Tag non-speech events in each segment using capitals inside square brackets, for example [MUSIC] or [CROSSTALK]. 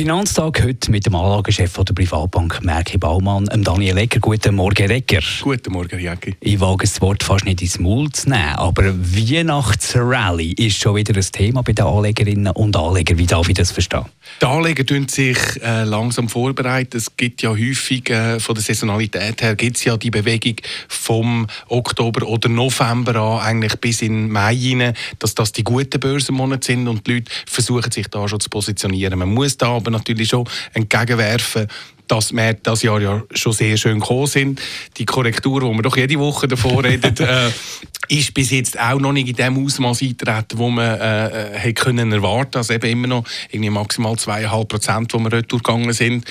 Finanztag heute mit dem Anlagechef der Privatbank Merki Baumann, Daniel Egger. Guten Morgen, Egger. Guten Morgen, Jacki. Ich wage das Wort fast nicht ins Maul zu nehmen, aber Weihnachtsrally ist schon wieder ein Thema bei den Anlegerinnen und Anlegern. Wie darf ich das verstehen? Die Anleger tun sich äh, langsam vorbereiten. Es gibt ja häufig äh, von der Saisonalität her gibt's ja die Bewegung vom Oktober oder November an eigentlich bis in Mai hinein, dass das die guten Börsenmonate sind und die Leute versuchen sich da schon zu positionieren. Man muss da aber natürlich schon entgegenwerfen, dass wir das Jahr ja schon sehr schön gekommen sind. Die Korrektur, die wir doch jede Woche davor [LAUGHS] reden, äh, ist bis jetzt auch noch nicht in dem Ausmaß eingetreten, wo man äh, äh, hätte können erwarten. Also eben immer noch irgendwie maximal zweieinhalb Prozent, wo wir dort durchgegangen sind.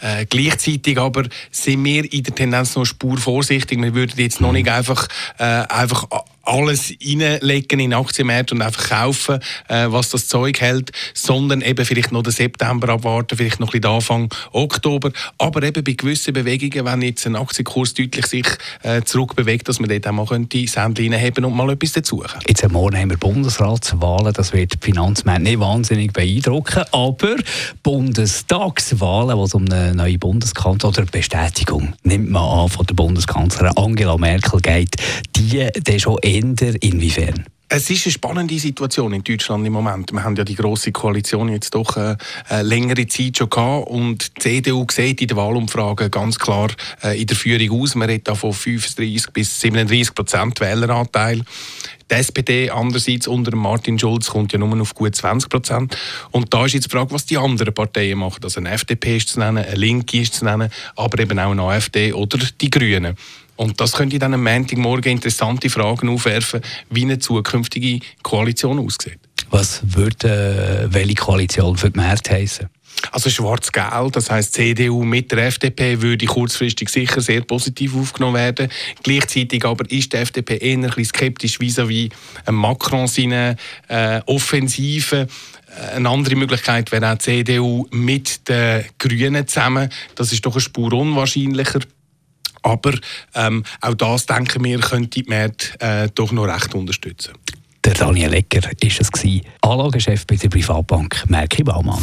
Äh, gleichzeitig aber sind wir in der Tendenz noch Spur vorsichtig. Wir würden jetzt noch nicht einfach, äh, einfach alles reinlegen in Aktienmärkte und einfach kaufen, äh, was das Zeug hält, sondern eben vielleicht noch den September abwarten, vielleicht noch ein bisschen Anfang Oktober. Aber eben bei gewissen Bewegungen, wenn jetzt ein Aktienkurs deutlich sich äh, zurückbewegt, dass man dort auch mal könnte Sendchen reinheben und mal etwas dazukommen. Jetzt am Morgen haben wir Bundesratswahlen, das wird die Finanzmärkte nicht wahnsinnig beeindrucken, aber Bundestagswahlen, wo es um eine neue Bundeskanzlerin oder Bestätigung, nimmt man an, von der Bundeskanzlerin Angela Merkel geht, die, die schon eher inwiefern? Es ist eine spannende Situation in Deutschland im Moment. Wir haben ja die große Koalition jetzt doch äh, eine längere Zeit schon gehabt und die CDU sieht in den Wahlumfragen ganz klar äh, in der Führung aus. Man redet da von 35 bis 37 Prozent Wähleranteil. Die SPD andererseits unter Martin Schulz kommt ja nur auf gut 20 Prozent. Und da ist jetzt die Frage, was die anderen Parteien machen. Also eine FDP ist zu nennen, eine Linke ist zu nennen, aber eben auch eine AfD oder die Grünen. Und das könnte dann am Montagmorgen interessante Fragen aufwerfen, wie eine zukünftige Koalition aussieht. Was würde äh, welche Koalition für die Märkte heißen? Also schwarz-gelb, das heißt CDU mit der FDP würde kurzfristig sicher sehr positiv aufgenommen werden. Gleichzeitig aber ist die FDP eher ein bisschen skeptisch vis-à-vis -vis Macron seine äh, Offensive. Äh, eine andere Möglichkeit wäre auch die CDU mit den Grünen zusammen. Das ist doch eine Spur unwahrscheinlicher. Aber ähm, auch das, denken wir, könnte die Märkte äh, doch noch recht unterstützen. Der Daniel Ecker war es, Anlagechef bei der Privatbank Merki Baumann.